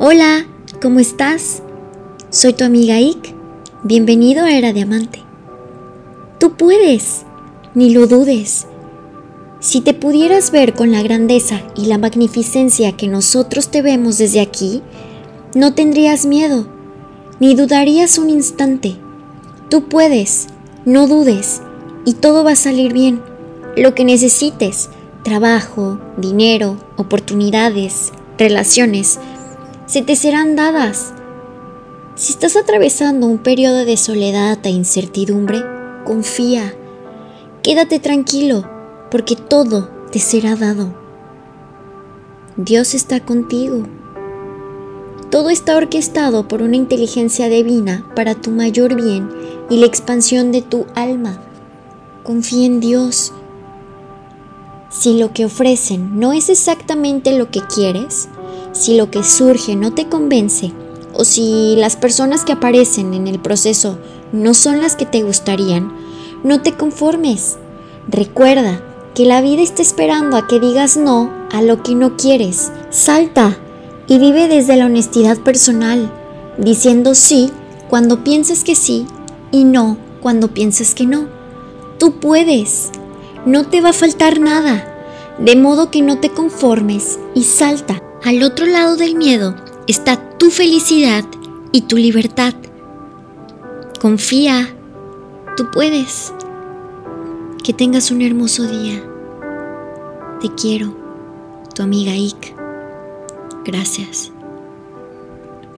Hola, ¿cómo estás? Soy tu amiga Ik. Bienvenido a Era Diamante. Tú puedes, ni lo dudes. Si te pudieras ver con la grandeza y la magnificencia que nosotros te vemos desde aquí, no tendrías miedo, ni dudarías un instante. Tú puedes, no dudes, y todo va a salir bien. Lo que necesites, trabajo, dinero, oportunidades, relaciones, se te serán dadas. Si estás atravesando un periodo de soledad e incertidumbre, confía. Quédate tranquilo, porque todo te será dado. Dios está contigo. Todo está orquestado por una inteligencia divina para tu mayor bien y la expansión de tu alma. Confía en Dios. Si lo que ofrecen no es exactamente lo que quieres, si lo que surge no te convence, o si las personas que aparecen en el proceso no son las que te gustarían, no te conformes. Recuerda que la vida está esperando a que digas no a lo que no quieres. Salta y vive desde la honestidad personal, diciendo sí cuando piensas que sí y no cuando piensas que no. Tú puedes, no te va a faltar nada, de modo que no te conformes y salta. Al otro lado del miedo está tu felicidad y tu libertad. Confía, tú puedes. Que tengas un hermoso día. Te quiero, tu amiga Ik. Gracias.